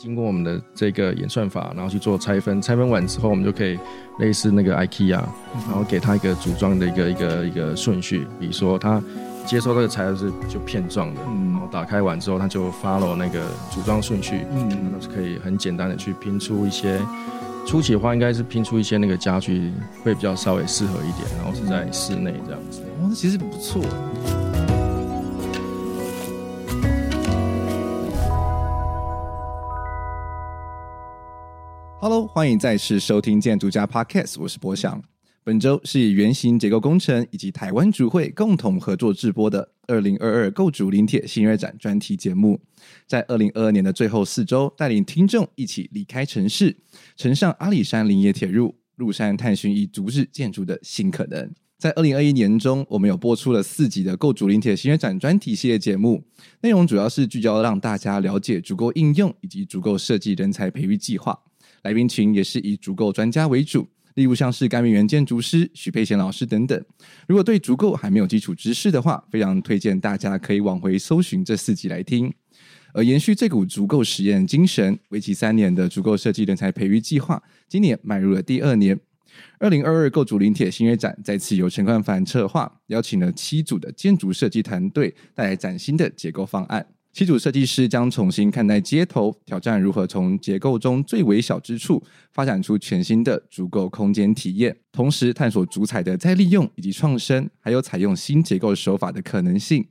经过我们的这个演算法，然后去做拆分，拆分完之后，我们就可以类似那个 IKEA，然后给他一个组装的一个一个一个顺序。比如说，他接收这个材料是就片状的，然后打开完之后，他就 follow 那个组装顺序，嗯，那是可以很简单的去拼出一些。初期的话，应该是拼出一些那个家具会比较稍微适合一点，然后是在室内这样子。哦，那其实不错。Hello，欢迎再次收听建筑家 Podcast，我是博翔。本周是以原型结构工程以及台湾主会共同合作制播的二零二二构筑林铁新锐展专题节目，在二零二二年的最后四周，带领听众一起离开城市，乘上阿里山林业铁路，入山探寻以竹子建筑的新可能。在二零二一年中，我们有播出了四集的构筑林铁新锐展专题系列节目，内容主要是聚焦让大家了解竹构应用以及竹构设计人才培育计划。来宾群也是以足构专家为主，例如像是甘明元建筑师、许佩贤老师等等。如果对足构还没有基础知识的话，非常推荐大家可以往回搜寻这四集来听。而延续这股足构实验精神，为期三年的足构设计人才培育计划，今年迈入了第二年。二零二二构筑林铁新锐展再次由陈冠凡策划，邀请了七组的建筑设计团队，带来崭新的结构方案。七组设计师将重新看待街头，挑战如何从结构中最微小之处发展出全新的足够空间体验，同时探索竹材的再利用以及创生，还有采用新结构手法的可能性。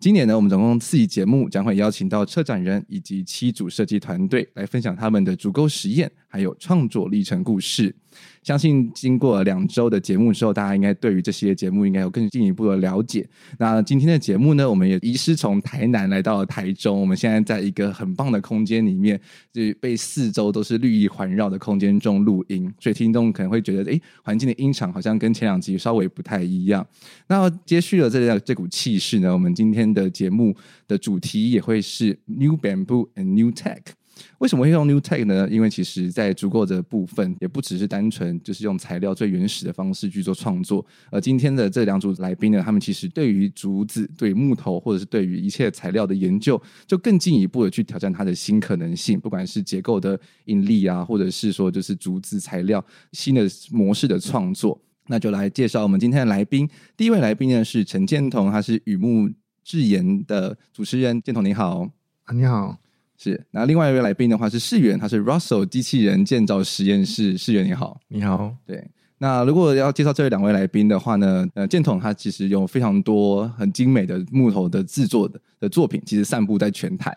今年呢，我们总共四集节目将会邀请到策展人以及七组设计团队来分享他们的足够实验，还有创作历程故事。相信经过两周的节目之后，大家应该对于这些节目应该有更进一步的了解。那今天的节目呢，我们也移师从台南来到了台中。我们现在在一个很棒的空间里面，就被四周都是绿意环绕的空间中录音，所以听众可能会觉得，哎，环境的音场好像跟前两集稍微不太一样。那接续了这这股气势呢，我们今天的节目的主题也会是 New Bamboo and New Tech。为什么会用 New Tech 呢？因为其实，在竹构的部分，也不只是单纯就是用材料最原始的方式去做创作。而今天的这两组来宾呢，他们其实对于竹子、对木头，或者是对于一切材料的研究，就更进一步的去挑战它的新可能性。不管是结构的应力啊，或者是说就是竹子材料新的模式的创作，那就来介绍我们今天的来宾。第一位来宾呢是陈建彤，他是雨木智研的主持人。建彤你好，啊你好。是，那另外一位来宾的话是世源，他是 Russell 机器人建造实验室。世源你好，你好。对，那如果要介绍这两位来宾的话呢，呃，建筒它其实有非常多很精美的木头的制作的的作品，其实散布在全台。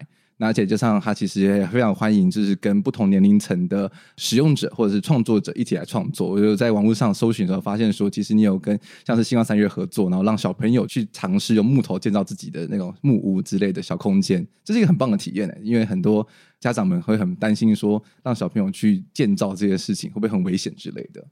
而且加上他其实也非常欢迎，就是跟不同年龄层的使用者或者是创作者一起来创作。我就在网络上搜寻的时候，发现说，其实你有跟像是星光三月合作，然后让小朋友去尝试用木头建造自己的那种木屋之类的小空间，这是一个很棒的体验呢。因为很多家长们会很担心说，让小朋友去建造这些事情会不会很危险之类的？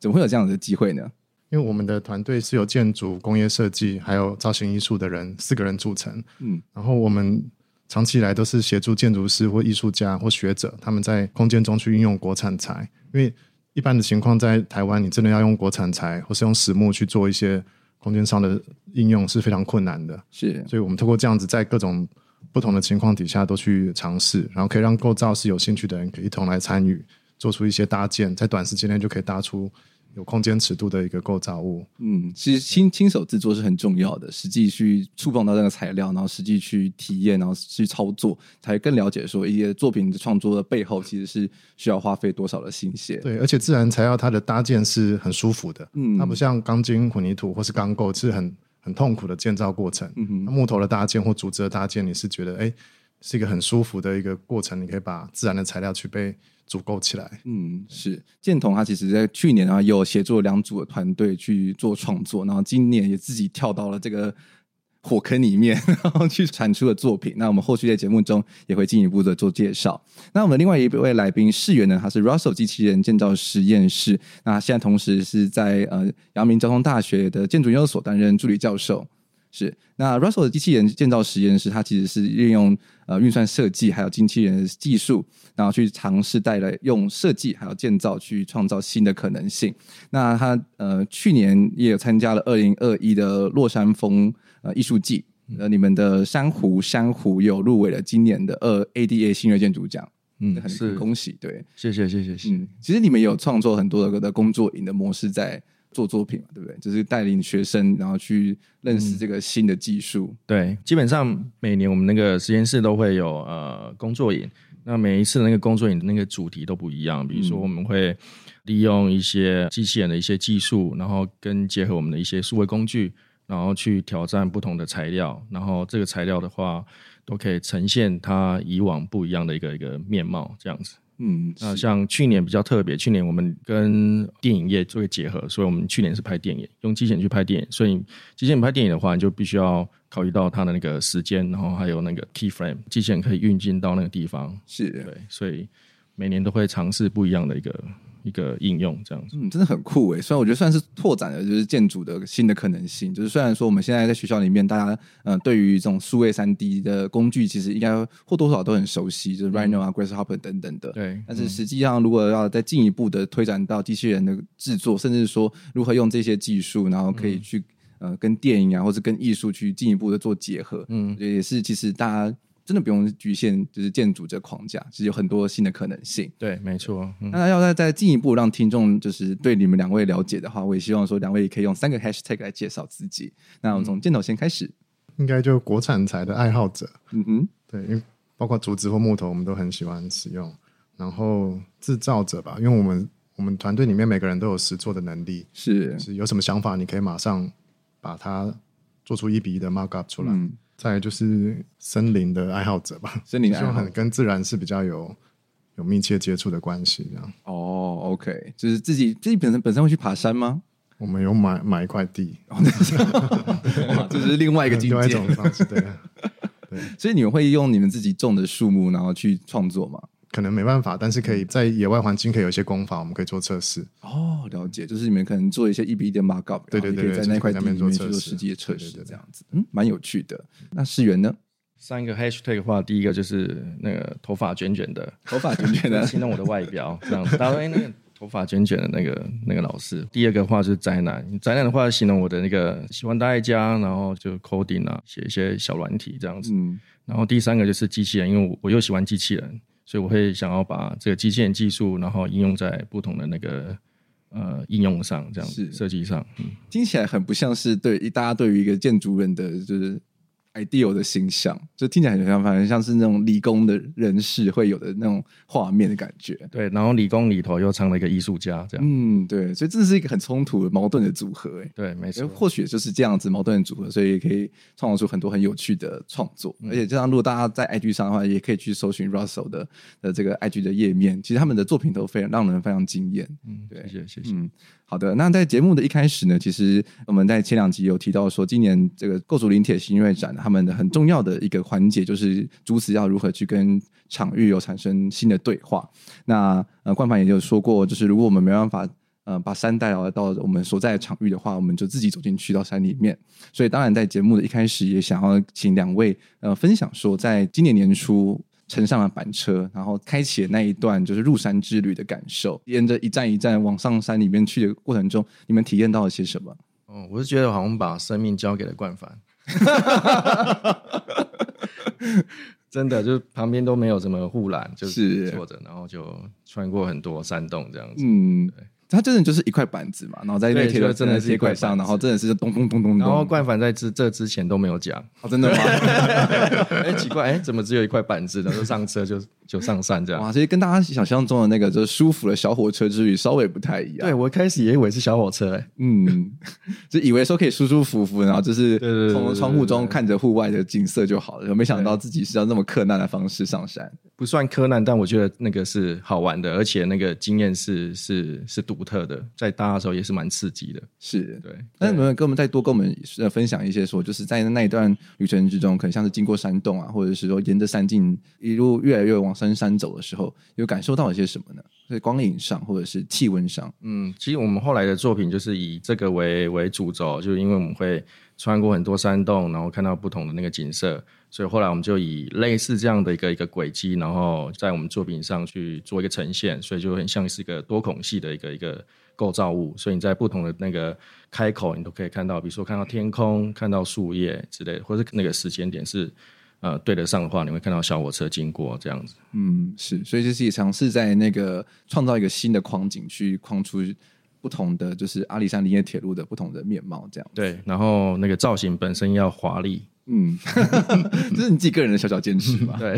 怎么会有这样的机会呢？因为我们的团队是由建筑、工业设计还有造型艺术的人四个人组成，嗯，然后我们。长期以来都是协助建筑师或艺术家或学者，他们在空间中去运用国产材。因为一般的情况，在台湾你真的要用国产材或是用实木去做一些空间上的应用是非常困难的。是，所以我们透过这样子，在各种不同的情况底下都去尝试，然后可以让构造是有兴趣的人可以一同来参与，做出一些搭建，在短时间内就可以搭出。有空间尺度的一个构造物，嗯，其实亲亲手制作是很重要的，实际去触碰到这个材料，然后实际去体验，然后去操作，才更了解说一些作品的创作的背后其实是需要花费多少的心血。对，而且自然材料它的搭建是很舒服的，嗯，它不像钢筋、混凝土或是钢构是很很痛苦的建造过程。嗯哼，木头的搭建或竹子的搭建，你是觉得哎，是一个很舒服的一个过程，你可以把自然的材料去被。足够起来，嗯，是建彤，他其实在去年啊，有协助两组的团队去做创作，然后今年也自己跳到了这个火坑里面，然后去产出的作品。那我们后续在节目中也会进一步的做介绍。那我们另外一位来宾世元呢，他是 Russell 机器人建造实验室，那现在同时是在呃阳明交通大学的建筑研究所担任助理教授。是，那 Russell 的机器人建造实验室，它其实是运用呃运算设计还有机器人的技术，然后去尝试带来用设计还有建造去创造新的可能性。那他呃去年也有参加了二零二一的洛山风呃艺术季，呃你们的珊瑚珊瑚有入围了今年的二 ADA 新锐建筑奖。嗯，很是恭喜，对，谢谢谢谢谢谢。嗯，其实你们有创作很多的的工作营的模式在做作品嘛，对不对？就是带领学生，然后去认识这个新的技术。嗯、对，基本上每年我们那个实验室都会有呃工作营，那每一次的那个工作营的那个主题都不一样。比如说我们会利用一些机器人的一些技术，然后跟结合我们的一些数位工具，然后去挑战不同的材料，然后这个材料的话都可以呈现它以往不一样的一个一个面貌，这样子。嗯，那像去年比较特别，去年我们跟电影业做个结合，所以我们去年是拍电影，用机器人去拍电影。所以机器人拍电影的话，你就必须要考虑到它的那个时间，然后还有那个 key frame，机器人可以运进到那个地方。是，对，所以每年都会尝试不一样的一个。一个应用这样子，嗯，真的很酷诶。虽然我觉得算是拓展了，就是建筑的新的可能性。就是虽然说我们现在在学校里面，大家呃对于这种数位三 D 的工具，其实应该或多或少都很熟悉，就是 Rhino 啊、Grasshopper 等等的。对。但是实际上，如果要再进一步的推展到机器人的制作，甚至说如何用这些技术，然后可以去、嗯、呃跟电影啊，或者跟艺术去进一步的做结合，嗯，也是其实大家。真的不用局限，就是建筑这框架，其实有很多新的可能性。对，没错。嗯、那要再再进一步让听众就是对你们两位了解的话，我也希望说两位可以用三个 hashtag 来介绍自己。那我们从箭头先开始，应该就国产材的爱好者。嗯哼，对，因为包括竹子或木头，我们都很喜欢使用。然后制造者吧，因为我们我们团队里面每个人都有实做的能力，是，是有什么想法，你可以马上把它做出一比一的 mark up 出来。嗯再就是森林的爱好者吧，森林爱好者很跟自然是比较有有密切接触的关系，这样。哦，OK，就是自己自己本身本身会去爬山吗？我们有买买一块地，这是另外一个境界，另外一种方式，对。对，所以你们会用你们自己种的树木，然后去创作吗？可能没办法，但是可以在野外环境可以有一些功法，我们可以做测试。哦，了解，就是你们可能做一些一比一的 markup，对对对，可以在那块地里面做实际的测试，这样子，嗯，蛮有趣的。那世元呢？三个 hashtag 的话，第一个就是那个头发卷卷的，头发卷卷的，形容我的外表这样子。大家说那个头发卷卷的那个那个老师。第二个话就是宅男，宅男的话形容我的那个喜欢待在家，然后就 coding 啊，写一些小软体这样子。嗯，然后第三个就是机器人，因为我我又喜欢机器人。所以我会想要把这个机器人技术，然后应用在不同的那个呃应用上，这样子设计上，嗯，听起来很不像是对大家对于一个建筑人的就是。Ideal 的形象，就听起来很像，反正像是那种理工的人士会有的那种画面的感觉。对，然后理工里头又藏了一个艺术家，这样。嗯，对，所以这是一个很冲突的、矛盾的组合。哎，对，没错。或许就是这样子矛盾的组合，所以也可以创造出很多很有趣的创作。嗯、而且，这样如果大家在 IG 上的话，也可以去搜寻 Russell 的的这个 IG 的页面，其实他们的作品都非常让人非常惊艳。嗯，对，谢谢，谢谢。嗯。好的，那在节目的一开始呢，其实我们在前两集有提到说，今年这个构筑林铁新锐展，他们的很重要的一个环节就是竹子要如何去跟场域有产生新的对话。那呃，冠凡也有说过，就是如果我们没办法呃把山带来到我们所在的场域的话，我们就自己走进去到山里面。所以当然在节目的一开始也想要请两位呃分享说，在今年年初。乘上了板车，然后开启了那一段就是入山之旅的感受。沿着一站一站往上山里面去的过程中，你们体验到了些什么？哦，我是觉得好像把生命交给了冠凡，真的，就是旁边都没有什么护栏，就是坐着，然后就穿过很多山洞这样子。嗯，对。它真的就是一块板子嘛，然后在那贴的真的铁轨上，然后真的是咚咚咚咚咚。然后冠凡在这这之前都没有讲，哦，真的吗？哎，奇怪，哎，怎么只有一块板子？然后上车就就上山这样。哇，其实跟大家想象中的那个就是舒服的小火车之旅稍微不太一样。对，我一开始也以为是小火车，哎，嗯，就以为说可以舒舒服服，然后就是从窗户中看着户外的景色就好了。没想到自己是要那么克难的方式上山，不算克难，但我觉得那个是好玩的，而且那个经验是是是独特的，在搭的时候也是蛮刺激的，是对。那能不能跟我们再多跟我们呃分享一些说，就是在那一段旅程之中，可能像是经过山洞啊，或者是说沿着山径一路越来越往深山走的时候，有感受到一些什么呢？在光影上或者是气温上？嗯，其实我们后来的作品就是以这个为为主轴，就是因为我们会穿过很多山洞，然后看到不同的那个景色。所以后来我们就以类似这样的一个一个轨迹，然后在我们作品上去做一个呈现，所以就很像是一个多孔系的一个一个构造物。所以你在不同的那个开口，你都可以看到，比如说看到天空、看到树叶之类，或者那个时间点是呃对得上的话，你会看到小火车经过这样子。嗯，是，所以就是尝试在那个创造一个新的框景，去框出不同的就是阿里山林业铁路的不同的面貌，这样。对，然后那个造型本身要华丽。嗯，这是你自己个人的小小坚持吧？对，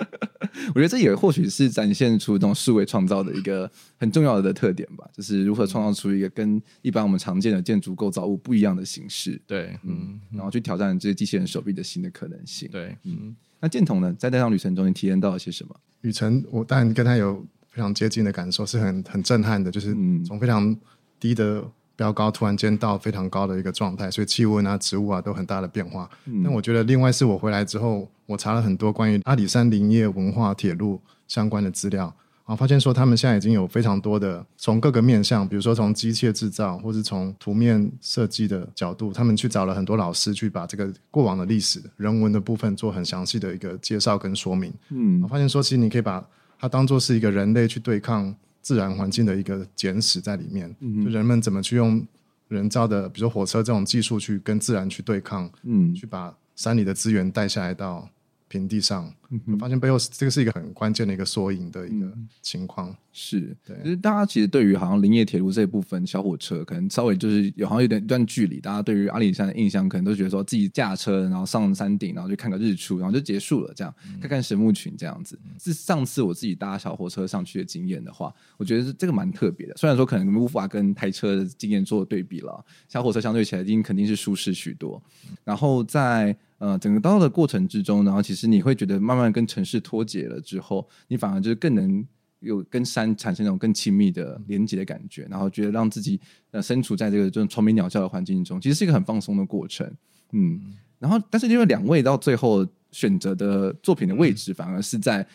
我觉得这也或许是展现出这种数位创造的一个很重要的特点吧，就是如何创造出一个跟一般我们常见的建筑构造物不一样的形式。对，嗯，然后去挑战这些机器人手臂的新的可能性。对，嗯，那建筒呢，在这趟旅程中，你体验到了些什么？旅程我当然跟他有非常接近的感受，是很很震撼的，就是从非常低的。标高突然间到非常高的一个状态，所以气温啊、植物啊都很大的变化。嗯、但我觉得，另外是我回来之后，我查了很多关于阿里山林业文化铁路相关的资料，然后发现说他们现在已经有非常多的从各个面向，比如说从机械制造，或是从图面设计的角度，他们去找了很多老师去把这个过往的历史、人文的部分做很详细的一个介绍跟说明。嗯，我发现说，其实你可以把它当做是一个人类去对抗。自然环境的一个简史在里面，嗯、就人们怎么去用人造的，比如说火车这种技术去跟自然去对抗，嗯，去把山里的资源带下来到平地上，嗯、我发现背后这个是一个很关键的一个缩影的一个情况。嗯是对，就是大家其实对于好像林业铁路这一部分小火车，可能稍微就是有好像有点一段距离。大家对于阿里山的印象，可能都觉得说自己驾车，然后上山顶，然后去看个日出，然后就结束了，这样、嗯、看看神木群这样子。是上次我自己搭小火车上去的经验的话，我觉得这个蛮特别的。虽然说可能无法跟台车的经验做对比了，小火车相对起来已经肯定是舒适许多。然后在呃整个到的过程之中，然后其实你会觉得慢慢慢跟城市脱节了之后，你反而就是更能。有跟山产生那种更亲密的连接的感觉，然后觉得让自己呃身处在这个这种虫鸣鸟叫的环境中，其实是一个很放松的过程。嗯，然后但是因为两位到最后选择的作品的位置，反而是在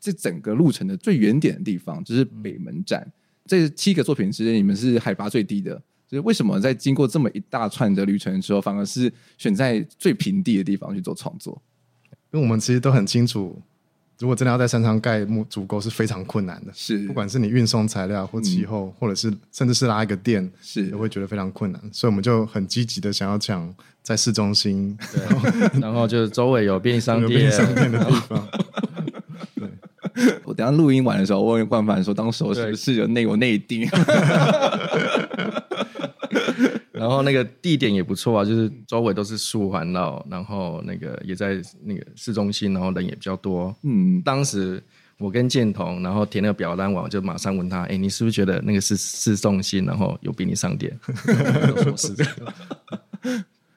这整个路程的最远点的地方，就是北门站。这七个作品之间，你们是海拔最低的，就是为什么在经过这么一大串的旅程之后，反而是选在最平地的地方去做创作？因为我们其实都很清楚。如果真的要在山上盖木竹构是非常困难的，是。不管是你运送材料或气候，嗯、或者是甚至是拉一个电，是。都会觉得非常困难，所以我们就很积极的想要抢在市中心，对然后然后就是周围有便利商店，便利商店的地方。对，我等下录音完的时候，我问冠凡说，当时是不是有内有内定？然后那个地点也不错啊，就是周围都是树环绕，然后那个也在那个市中心，然后人也比较多。嗯，当时我跟建彤，然后填那个表单完，我就马上问他：“ 哎，你是不是觉得那个是市中心，然后有便利商店？”说是这个。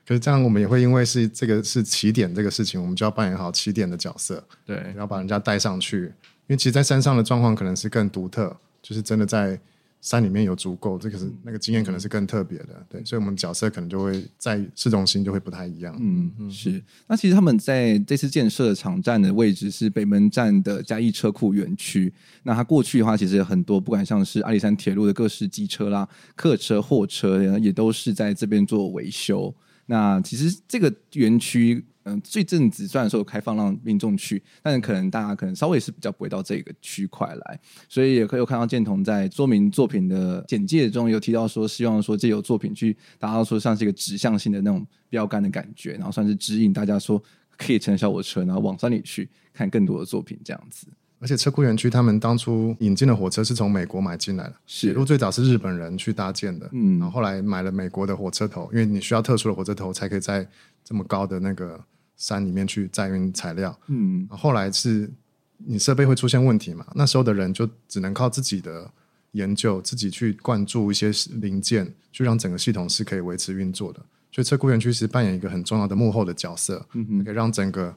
可是这样，我们也会因为是这个是起点这个事情，我们就要扮演好起点的角色，对，然后把人家带上去。因为其实，在山上的状况可能是更独特，就是真的在。山里面有足够，这个是那个经验可能是更特别的，对，所以我们角色可能就会在市中心就会不太一样。嗯嗯，是。那其实他们在这次建设的场站的位置是北门站的嘉义车库园区。那它过去的话，其实很多不管像是阿里山铁路的各式机车啦、客车、货车，也都是在这边做维修。那其实这个园区。嗯，最正直虽然说有开放让民众去，但是可能大家可能稍微是比较不会到这个区块来，所以也可以有看到建彤在说明作品的简介中有提到说，希望说借由作品去达到说像是一个指向性的那种标杆的感觉，然后算是指引大家说可以乘小火车，然后往山里去看更多的作品这样子。而且车库园区他们当初引进的火车是从美国买进来的，铁路最早是日本人去搭建的，嗯，然后后来买了美国的火车头，因为你需要特殊的火车头才可以在这么高的那个。山里面去载运材料，嗯，后来是你设备会出现问题嘛？那时候的人就只能靠自己的研究，自己去灌注一些零件，去让整个系统是可以维持运作的。所以车库园区是扮演一个很重要的幕后的角色，嗯，可以让整个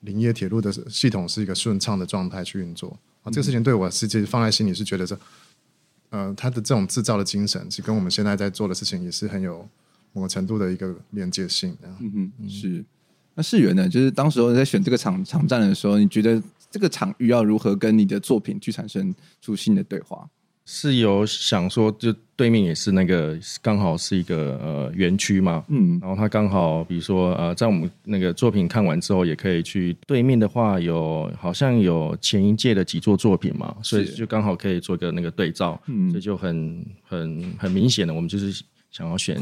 林业铁路的系统是一个顺畅的状态去运作。啊，这个事情对我是其实放在心里，是觉得说，呃，他的这种制造的精神，其实跟我们现在在做的事情也是很有某个程度的一个连接性。嗯嗯，是。那世源呢？就是当时候在选这个场场站的时候，你觉得这个场域要如何跟你的作品去产生出新的对话？是有想说，就对面也是那个刚好是一个呃园区嘛，嗯，然后他刚好比如说呃，在我们那个作品看完之后，也可以去对面的话有好像有前一届的几座作品嘛，所以就刚好可以做一个那个对照，嗯，所以就很很很明显的，我们就是想要选。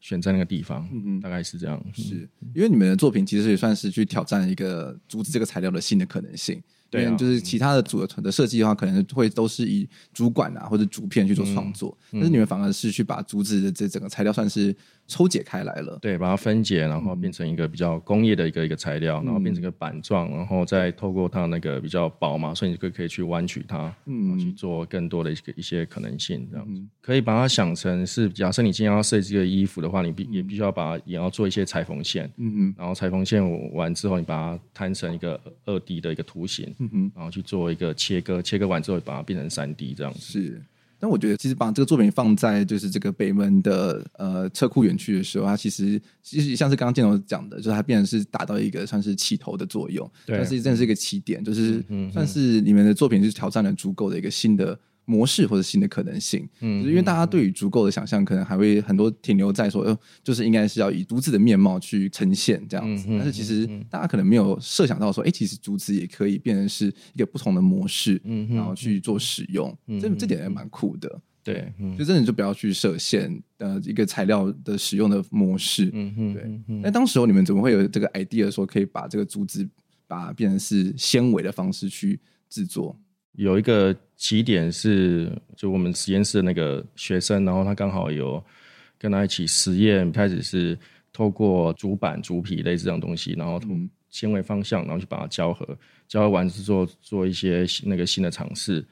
选在那个地方，嗯嗯，大概是这样。是。因为你们的作品其实也算是去挑战一个阻止这个材料的新的可能性。对、啊，就是其他的组的的设计的话，可能会都是以主管啊或者竹片去做创作，但是你们反而是去把竹子的这整个材料算是抽解开来了，对，把它分解，然后变成一个比较工业的一个一个材料，嗯、然后变成一个板状，然后再透过它那个比较薄嘛，所以你就可以去弯曲它，嗯，去做更多的一个一些可能性，这样子、嗯、可以把它想成是，假设你今天要设计一个衣服的话，你必也必须要把它也要做一些裁缝线，嗯嗯，然后裁缝线完之后，你把它摊成一个二 D 的一个图形，嗯嗯，然后去做一个切割，切割完之后把它变成三 D 这样子。是。但我觉得，其实把这个作品放在就是这个北门的呃车库园区的时候，它其实其实像是刚刚建龙讲的，就是它变成是达到一个算是起头的作用，对，但是真的是一个起点，就是算是你们的作品是挑战了足够的一个新的。模式或者新的可能性，嗯，因为大家对于足够的想象，可能还会很多停留在说，呃，就是应该是要以竹子的面貌去呈现这样子。但是其实大家可能没有设想到说，哎，其实竹子也可以变成是一个不同的模式，嗯，然后去做使用，这这点也蛮酷的。对，就真的就不要去设限，呃，一个材料的使用的模式，嗯嗯，对。那当时候你们怎么会有这个 idea 说可以把这个竹子把它变成是纤维的方式去制作？有一个起点是，就我们实验室的那个学生，然后他刚好有跟他一起实验，开始是透过竹板、竹皮类似这种东西，然后从纤维方向，然后去把它胶合，胶合完之后做做一些那个新的尝试，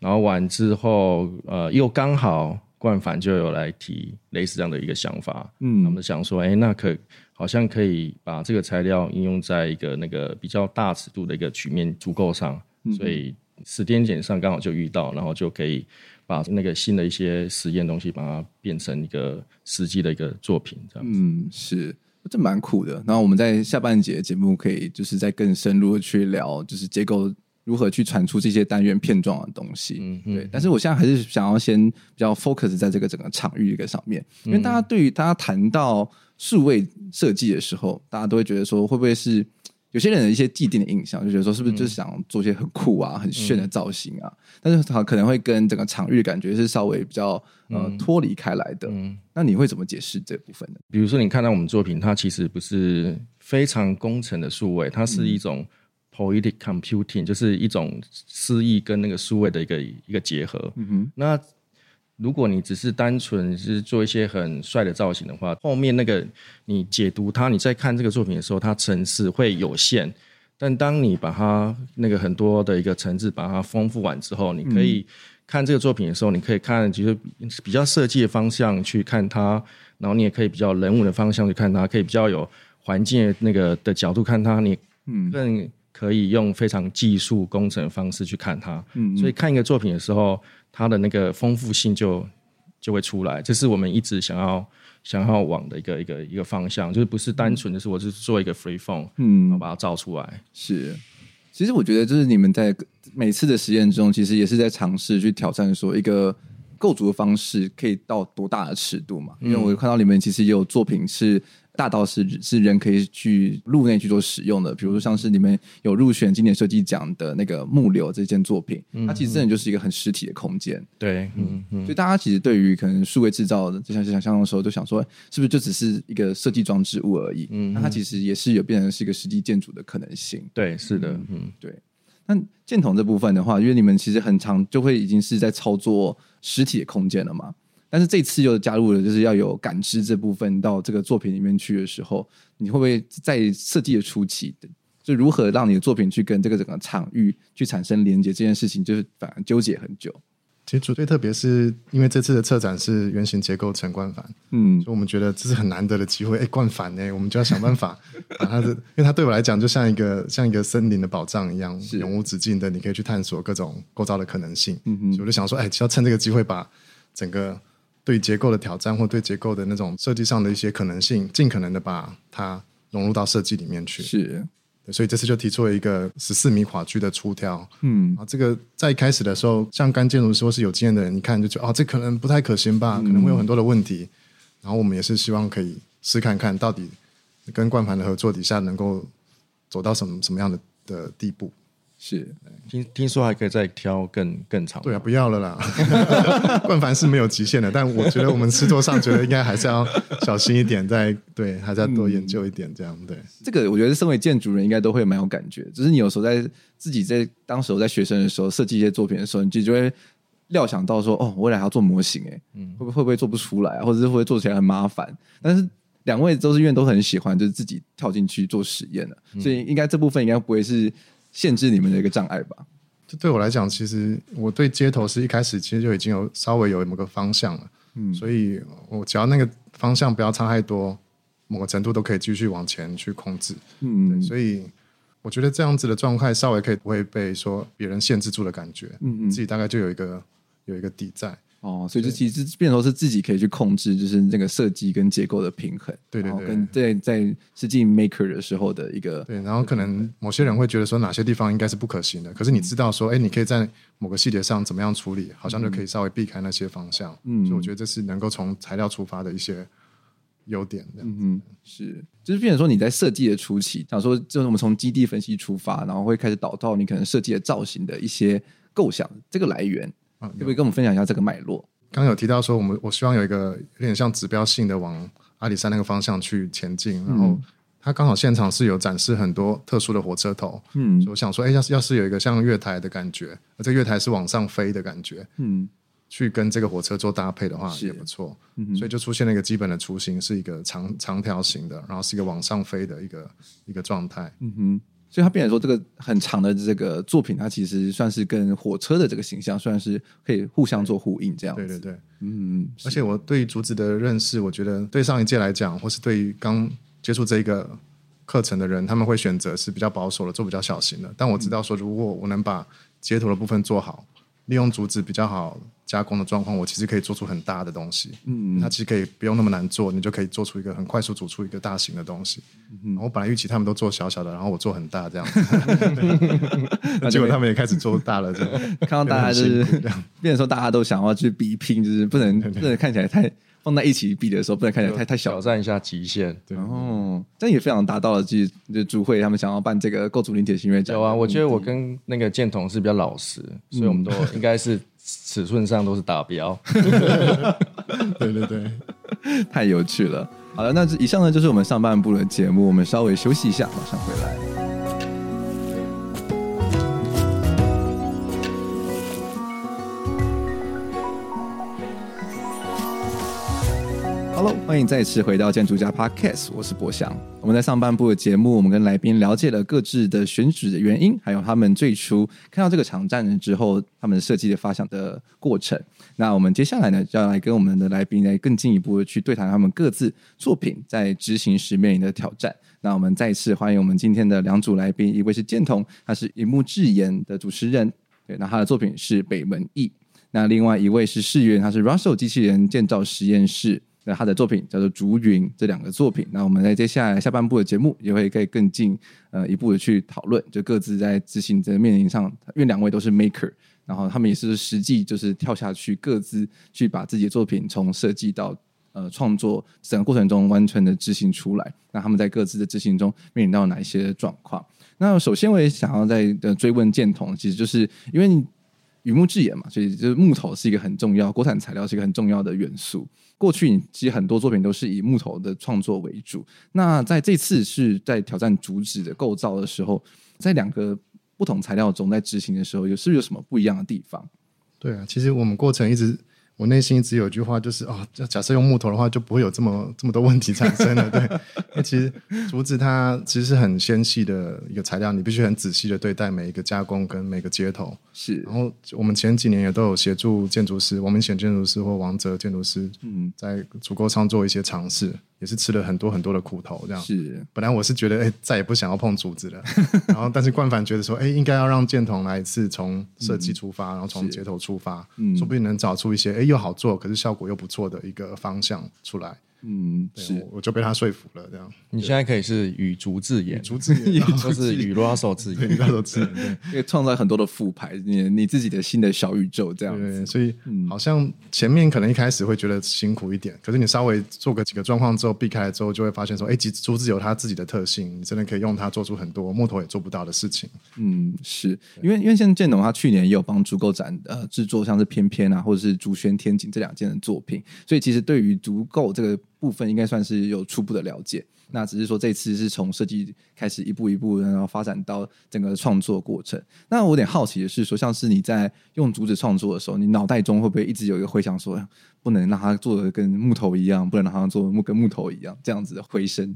然后完之后，呃，又刚好冠凡就有来提类似这样的一个想法，嗯，我们想说，哎，那可好像可以把这个材料应用在一个那个比较大尺度的一个曲面足够上，所以。时间点上刚好就遇到，然后就可以把那个新的一些实验东西，把它变成一个实际的一个作品，这样子。嗯，是，这蛮酷的。然后我们在下半节节目可以就是再更深入的去聊，就是结构如何去传出这些单元片状的东西。嗯，嗯对。但是我现在还是想要先比较 focus 在这个整个场域一个上面，因为大家对于大家谈到数位设计的时候，大家都会觉得说会不会是。有些人的一些既定的印象，就觉得说是不是就是想做些很酷啊、很炫的造型啊？嗯、但是它可能会跟整个场域的感觉是稍微比较呃脱离开来的。嗯，那你会怎么解释这部分呢？比如说，你看到我们作品，它其实不是非常工程的数位，它是一种 poetic computing，就是一种诗意跟那个数位的一个一个结合。嗯哼，那。如果你只是单纯是做一些很帅的造型的话，后面那个你解读它，你在看这个作品的时候，它层次会有限。但当你把它那个很多的一个层次把它丰富完之后，你可以看这个作品的时候，你可以看就是比较设计的方向去看它，然后你也可以比较人物的方向去看它，可以比较有环境那个的角度看它，你嗯更可以用非常技术工程的方式去看它。嗯，所以看一个作品的时候。它的那个丰富性就就会出来，这是我们一直想要想要往的一个一个一个方向，就是不是单纯的是我就是做一个 free phone，嗯，然后把它造出来。是，其实我觉得就是你们在每次的实验中，其实也是在尝试去挑战说一个构筑的方式可以到多大的尺度嘛？因为我看到你们其实也有作品是。大到是是人可以去入内去做使用的，比如说像是你们有入选经典设计奖的那个木流这件作品，嗯、它其实真的就是一个很实体的空间。对，嗯嗯，所以大家其实对于可能数位制造的，就像想象的时候，就想说是不是就只是一个设计装置物而已？嗯，那它其实也是有变成是一个实际建筑的可能性。对，是的，嗯，嗯对。那建筒这部分的话，因为你们其实很长就会已经是在操作实体的空间了嘛。但是这次又加入了，就是要有感知这部分到这个作品里面去的时候，你会不会在设计的初期，就如何让你的作品去跟这个整个场域去产生连接这件事情，就是反而纠结很久。其实最特别是因为这次的策展是原型结构陈冠帆，嗯，所以我们觉得这是很难得的机会。哎，冠帆呢，我们就要想办法把它的，因为它对我来讲就像一个像一个森林的宝藏一样，是永无止境的，你可以去探索各种构造的可能性。嗯嗯，所以我就想说，哎，就要趁这个机会把整个。对结构的挑战，或对结构的那种设计上的一些可能性，尽可能的把它融入到设计里面去。是，所以这次就提出了一个十四米跨距的出挑。嗯，啊，这个在一开始的时候，像刚建筑师或是有经验的人，一看就觉得哦，这可能不太可行吧，可能会有很多的问题。嗯、然后我们也是希望可以试看看到底跟冠盘的合作底下能够走到什么什么样的的地步。是，听听说还可以再挑更更长。对啊，不要了啦。冠凡是没有极限的，但我觉得我们吃桌上觉得应该还是要小心一点，再对，还是要多研究一点这样。对，这个我觉得身为建筑人应该都会蛮有感觉。只是你有时候在自己在当时我在学生的时候设计一些作品的时候，你就就会料想到说，哦，我未来还要做模型，哎，嗯，会不会会不会做不出来，或者是会不会做起来很麻烦？但是两位都是因为都很喜欢，就是自己跳进去做实验的，所以应该这部分应该不会是。限制你们的一个障碍吧。这对我来讲，其实我对街头是一开始其实就已经有稍微有某个方向了。嗯，所以我只要那个方向不要差太多，某个程度都可以继续往前去控制。嗯，所以我觉得这样子的状态稍微可以不会被说别人限制住的感觉。嗯嗯，自己大概就有一个有一个底在。哦，所以就其实变成说是自己可以去控制，就是那个设计跟结构的平衡，对对对，跟在在实际 maker 的时候的一个对，然后可能某些人会觉得说哪些地方应该是不可行的，可是你知道说，哎，你可以在某个细节上怎么样处理，好像就可以稍微避开那些方向。嗯，所以我觉得这是能够从材料出发的一些优点。嗯嗯，是，就是变成说你在设计的初期，想说就是我们从基地分析出发，然后会开始导到你可能设计的造型的一些构想，这个来源。可不可以跟我们分享一下这个脉络？刚刚有提到说，我们我希望有一个有点像指标性的往阿里山那个方向去前进，然后他刚好现场是有展示很多特殊的火车头，嗯，所以我想说，哎，要是要是有一个像月台的感觉，而这个月台是往上飞的感觉，嗯，去跟这个火车做搭配的话也不错，嗯，所以就出现了一个基本的雏形，是一个长长条形的，然后是一个往上飞的一个一个状态，嗯哼。所以它变成说，这个很长的这个作品，它其实算是跟火车的这个形象，算是可以互相做呼应这样。对对对，嗯。而且我对于竹子的认识，我觉得对上一届来讲，或是对于刚接触这个课程的人，他们会选择是比较保守的，做比较小型的。但我知道说，如果我能把街头的部分做好，利用竹子比较好加工的状况，我其实可以做出很大的东西。嗯，它其实可以不用那么难做，你就可以做出一个很快速煮出一个大型的东西。嗯，我本来预期他们都做小小的，然后我做很大这样子，结果他们也开始做大了，这样 看到大家就是变成说大家都想要去比拼，就是不能不能看起来太。放在一起比的时候，不能看起来太太小，挑战一下极限。对，然后这也非常达到了，就是就主会他们想要办这个构筑林铁新月奖。有啊，我觉得我跟那个建同是比较老实，嗯、所以我们都应该是尺寸上都是达标。对对对，太有趣了。好了，那以上呢就是我们上半部的节目，我们稍微休息一下，马上回来。Hello，欢迎再次回到建筑家 Podcast，我是博翔。我们在上半部的节目，我们跟来宾了解了各自的选址的原因，还有他们最初看到这个场站之后，他们设计的发想的过程。那我们接下来呢，就要来跟我们的来宾来更进一步的去对谈他们各自作品在执行时面临的挑战。那我们再次欢迎我们今天的两组来宾，一位是建同，他是荧幕制演的主持人，对，那他的作品是北门役。那另外一位是士元，他是 Russell 机器人建造实验室。那他的作品叫做《竹云》，这两个作品，那我们在接下来下半部的节目也会可以更进呃一步的去讨论，就各自在执行的面临上，因为两位都是 maker，然后他们也是实际就是跳下去，各自去把自己的作品从设计到呃创作整个过程中完全的执行出来。那他们在各自的执行中面临到哪一些状况？那首先我也想要在呃追问建同，其实就是因为你云木制演嘛，所以就是木头是一个很重要，国产材料是一个很重要的元素。过去其实很多作品都是以木头的创作为主。那在这次是在挑战竹子的构造的时候，在两个不同材料中在执行的时候，有是不是有什么不一样的地方？对啊，其实我们过程一直。我内心一直有一句话，就是哦，假设用木头的话，就不会有这么这么多问题产生了。对，因为其实竹子它其实是很纤细的一个材料，你必须很仔细的对待每一个加工跟每个接头。是。然后我们前几年也都有协助建筑师，王明显建筑师或王泽建筑师，嗯，在竹构上做一些尝试。也是吃了很多很多的苦头，这样是。本来我是觉得，哎、欸，再也不想要碰竹子了。然后，但是冠凡觉得说，哎、欸，应该要让建筒来一次从设计出发，嗯、然后从接头出发，嗯，说不定能找出一些，哎、欸，又好做，可是效果又不错的一个方向出来。嗯，是，我就被他说服了。这样，你现在可以是语竹自演，竹自演，就是语 Russell 自演，与 Russell 自演，对，可以创造很多的副牌，你你自己的新的小宇宙这样子。对，所以好像前面可能一开始会觉得辛苦一点，可是你稍微做个几个状况之后，避开了之后，就会发现说，哎，竹子有它自己的特性，你真的可以用它做出很多木头也做不到的事情。嗯，是因为因为像建董他去年也有帮竹构展呃制作像是翩翩啊，或者是竹轩天井这两件的作品，所以其实对于竹构这个。部分应该算是有初步的了解，那只是说这次是从设计开始一步一步，然后发展到整个创作过程。那我有点好奇的是，说像是你在用竹子创作的时候，你脑袋中会不会一直有一个回想说，不能让它做的跟木头一样，不能让它做木跟木头一样这样子的回声？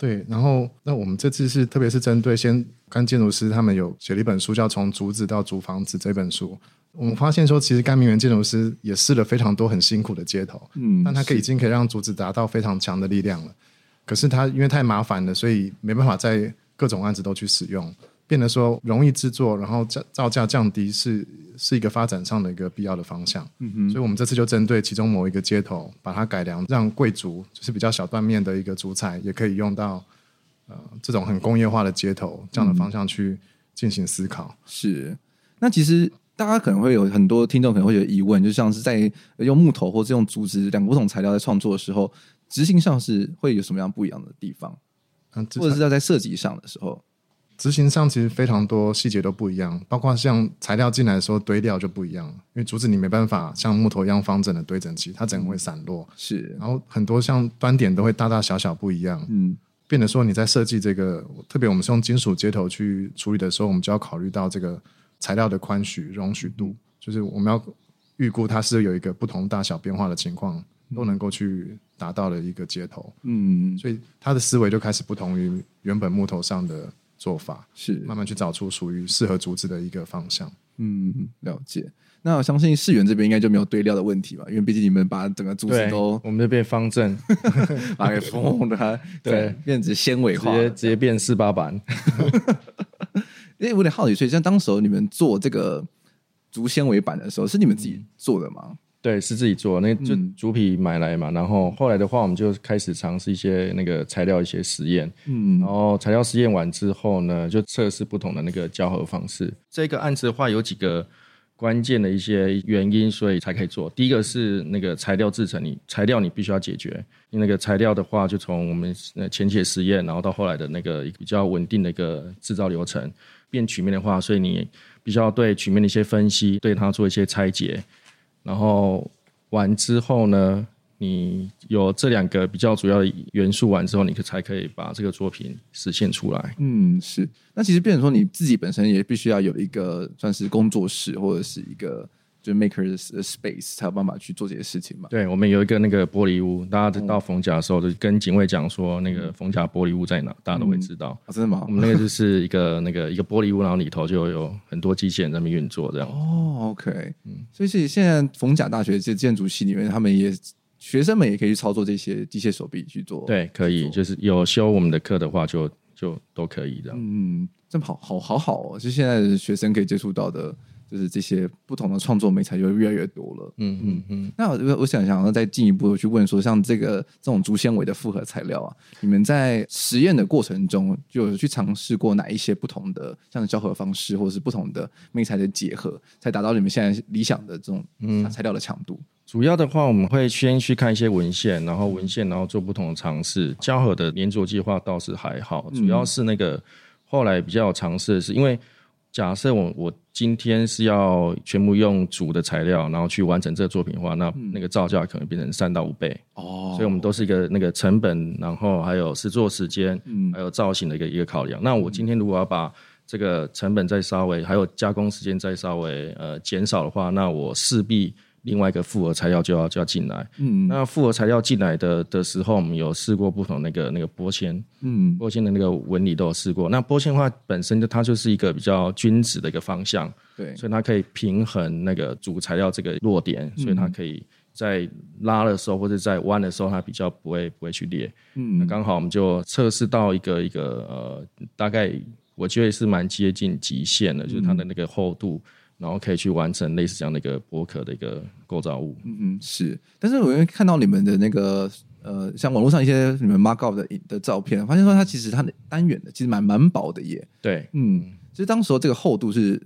对，然后那我们这次是特别是针对先干建筑师他们有写了一本书，叫《从竹子到竹房子》这本书。我们发现说，其实甘明园建筑师也试了非常多很辛苦的接头，嗯，但他可以已经可以让竹子达到非常强的力量了。可是他因为太麻烦了，所以没办法在各种案子都去使用，变得说容易制作，然后造造价降低是是一个发展上的一个必要的方向。嗯哼，所以我们这次就针对其中某一个街头，把它改良，让贵族就是比较小断面的一个竹材，也可以用到呃这种很工业化的街头这样的方向去进行思考。是，那其实。大家可能会有很多听众可能会有疑问，就像是在用木头或是用竹子两个不同材料在创作的时候，执行上是会有什么样不一样的地方？嗯，或者是要在设计上的时候，执行上其实非常多细节都不一样，包括像材料进来的时候堆料就不一样，因为竹子你没办法像木头一样方整的堆整齐，它整个会散落。是，然后很多像端点都会大大小小不一样。嗯，变得说你在设计这个，特别我们是用金属接头去处理的时候，我们就要考虑到这个。材料的宽许容许度，就是我们要预估它是有一个不同大小变化的情况，都能够去达到了一个接头。嗯，所以他的思维就开始不同于原本木头上的做法，是慢慢去找出属于适合竹子的一个方向。嗯，了解。那我相信世园这边应该就没有堆料的问题吧？因为毕竟你们把整个竹子都，我们这边方正，把它给缝的，对，变成纤维化，直接直接变四八板。因为我有点好奇，所以像当时你们做这个竹纤维板的时候，是你们自己做的吗？嗯、对，是自己做，那就竹皮买来嘛。嗯、然后后来的话，我们就开始尝试一些那个材料一些实验。嗯，然后材料实验完之后呢，就测试不同的那个胶合方式。这个案子的话，有几个关键的一些原因，所以才可以做。第一个是那个材料制成，你材料你必须要解决。因为那个材料的话，就从我们前期实验，然后到后来的那个比较稳定的一个制造流程。变曲面的话，所以你必须要对曲面的一些分析，对它做一些拆解，然后完之后呢，你有这两个比较主要的元素完之后，你可才可以把这个作品实现出来。嗯，是。那其实变成说你自己本身也必须要有一个算是工作室或者是一个。就 makers space 才有办法去做这些事情嘛？对，我们有一个那个玻璃屋，大家到逢甲的时候就跟警卫讲说，那个逢甲玻璃屋在哪，大家都会知道。真的吗？我们那个就是一个那个一个玻璃屋，然后里头就有很多机器人在那边运作，这样。哦，OK，嗯，所以是现在逢甲大学这建筑系里面，他们也学生们也可以去操作这些机械手臂去做。对，可以，就是有修我们的课的话就，就就都可以这样。嗯，这么好好好好哦，就现在的学生可以接触到的。就是这些不同的创作媒材就越来越多了。嗯嗯嗯。那我我想想要再进一步去问说，像这个这种竹纤维的复合材料啊，你们在实验的过程中就有去尝试过哪一些不同的像胶合方式，或者是不同的媒材的结合，才达到你们现在理想的这种嗯材料的强度？主要的话，我们会先去看一些文献，然后文献，然后做不同的尝试。胶合的粘着计划倒是还好，主要是那个后来比较有尝试的是因为。假设我我今天是要全部用主的材料，然后去完成这个作品的话，那那个造价可能变成三到五倍哦。所以我们都是一个那个成本，然后还有制作时间，嗯，还有造型的一个一个考量。那我今天如果要把这个成本再稍微，还有加工时间再稍微呃减少的话，那我势必。另外一个复合材料就要就要进来，嗯，那复合材料进来的的时候，我们有试过不同那个那个玻纤，嗯，玻纤的那个纹理都有试过。那玻纤的话本身就它就是一个比较均质的一个方向，对，所以它可以平衡那个主材料这个弱点，所以它可以在拉的时候或者在弯的时候，它比较不会不会去裂，嗯，那刚好我们就测试到一个一个呃，大概我觉得是蛮接近极限的，就是它的那个厚度。然后可以去完成类似这样的一个薄壳的一个构造物。嗯嗯，是。但是我会看到你们的那个呃，像网络上一些你们 mark up 的的照片，发现说它其实它的单元的其实蛮蛮薄的耶。对，嗯，其实当时候这个厚度是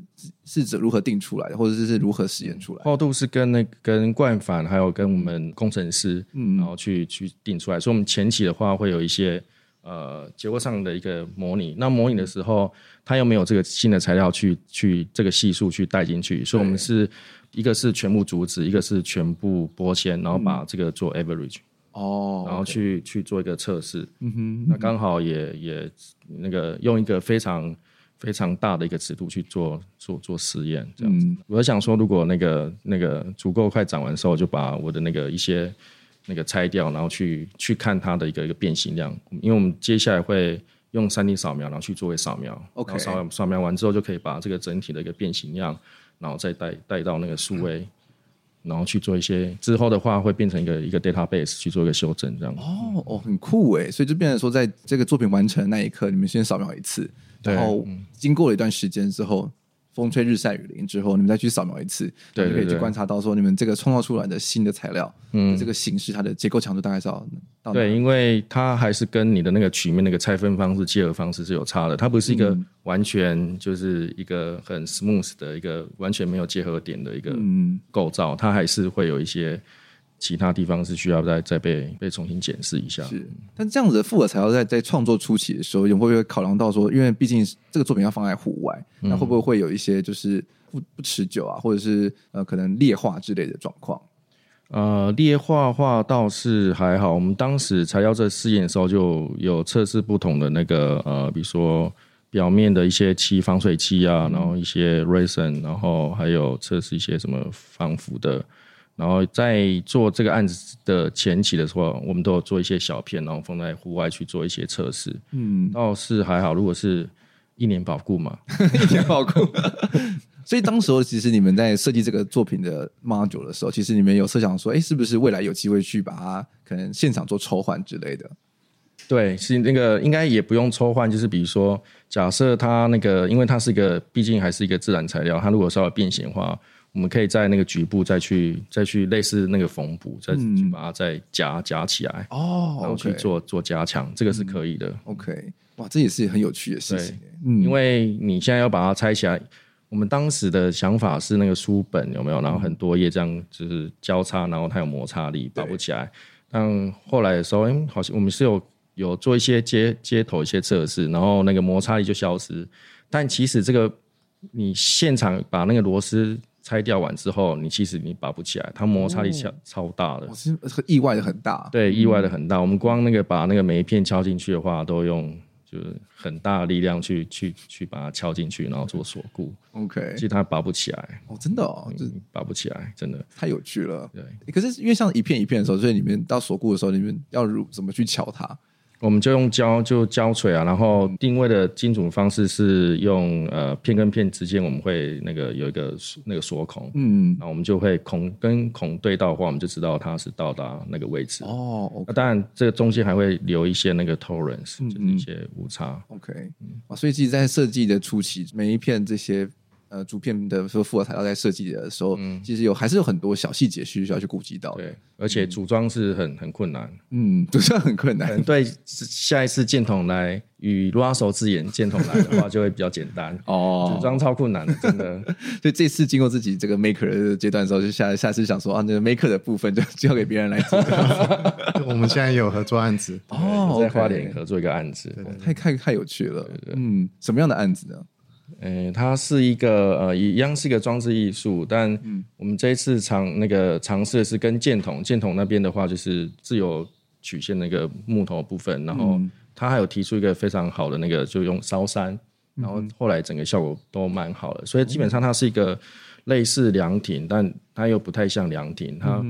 是指如何定出来的，或者是是如何实验出来的？厚度是跟那跟冠帆还有跟我们工程师，嗯，然后去去定出来。所以我们前期的话会有一些。呃，结构上的一个模拟，那模拟的时候，它又没有这个新的材料去去这个系数去带进去，所以我们是一个是全部阻止，一个是全部玻纤，然后把这个做 average，哦，然后去 okay 去做一个测试，嗯哼，那刚好也也那个用一个非常非常大的一个尺度去做做做实验，这样子。嗯、我想说，如果那个那个足够快长完的时候，就把我的那个一些。那个拆掉，然后去去看它的一个一个变形量，因为我们接下来会用三 D 扫描，然后去作为扫描。OK，扫扫描完之后，就可以把这个整体的一个变形量，然后再带带到那个数位，嗯、然后去做一些之后的话，会变成一个一个 database 去做一个修正，这样。哦哦，很酷诶，所以就变成说，在这个作品完成那一刻，你们先扫描一次，然后经过了一段时间之后。风吹日晒雨淋之后，你们再去扫描一次，对，对，对，就可以去观察到说，你们这个创造出来的新的材料，嗯，这个形式它的结构强度大概是要到对，因为它还是跟你的那个曲面那个拆分方式、结合方式是有差的，它不是一个完全就是一个很 smooth 的一个完全没有结合点的一个构造，它还是会有一些。其他地方是需要再再被被重新检视一下。是，但这样子的复合材料在在创作初期的时候，有没有考量到说，因为毕竟这个作品要放在户外，那会不会会有一些就是不不持久啊，或者是呃可能劣化之类的状况？呃，裂化话倒是还好。我们当时材料在试验的时候，就有测试不同的那个呃，比如说表面的一些漆防水漆啊，然后一些 resin，然后还有测试一些什么防腐的。然后在做这个案子的前期的时候，我们都有做一些小片，然后放在户外去做一些测试。嗯，倒是还好。如果是一年保固嘛，一年保固。所以当时候其实你们在设计这个作品的 module 的时候，其实你们有设想说，哎，是不是未来有机会去把它可能现场做抽换之类的？对，是那个应该也不用抽换，就是比如说，假设它那个，因为它是一个，毕竟还是一个自然材料，它如果稍微变形的话。我们可以在那个局部再去再去类似那个缝补，再去把它再夹夹起来哦，然后去做做加强，这个是可以的。嗯、OK，哇，这也是很有趣的事情。嗯，因为你现在要把它拆起来，我们当时的想法是那个书本有没有？然后很多页这样就是交叉，然后它有摩擦力，拔不起来。但后来的时候，哎，好像我们是有有做一些接接头一些测试，然后那个摩擦力就消失。但其实这个你现场把那个螺丝。拆掉完之后，你其实你拔不起来，它摩擦力超超大的，是意外的很大。对，意外的很大。我们光那个把那个每一片敲进去的话，都用就是很大的力量去去去把它敲进去，然后做锁固。OK，其实它拔不起来。哦，真的哦，这拔不起来，真的太有趣了。对，可是因为像一片一片的时候，所以你们到锁固的时候，你们要如怎么去敲它？我们就用胶就胶锤啊，然后定位的精准方式是用呃片跟片之间我们会那个有一个那个锁孔，嗯，然后我们就会孔跟孔对到的话，我们就知道它是到达那个位置哦。Okay、那当然这个中间还会留一些那个 tolerance，嗯嗯就是一些误差。OK，嗯，啊，所以其实在设计的初期，每一片这些。呃，竹片的说复合材料在设计的时候，嗯，其实有还是有很多小细节需要去顾及到的。对，而且组装是很很困难。嗯，组装很困难。对，下一次箭筒来与 Russell 之眼箭筒来的话，就会比较简单。哦，组装超困难的，真的。所以这次经过自己这个 maker 的阶段的时候，就下下次想说啊，那个 maker 的部分就交给别人来做。我们现在有合作案子哦，在花莲合作一个案子，太太太有趣了。嗯，什么样的案子呢？呃，它是一个呃，一样是一个装置艺术，但我们这一次尝那个尝试的是跟箭筒，箭筒那边的话就是自由曲线那个木头部分，然后他还有提出一个非常好的那个，就用烧山，然后后来整个效果都蛮好的，所以基本上它是一个类似凉亭，但它又不太像凉亭，它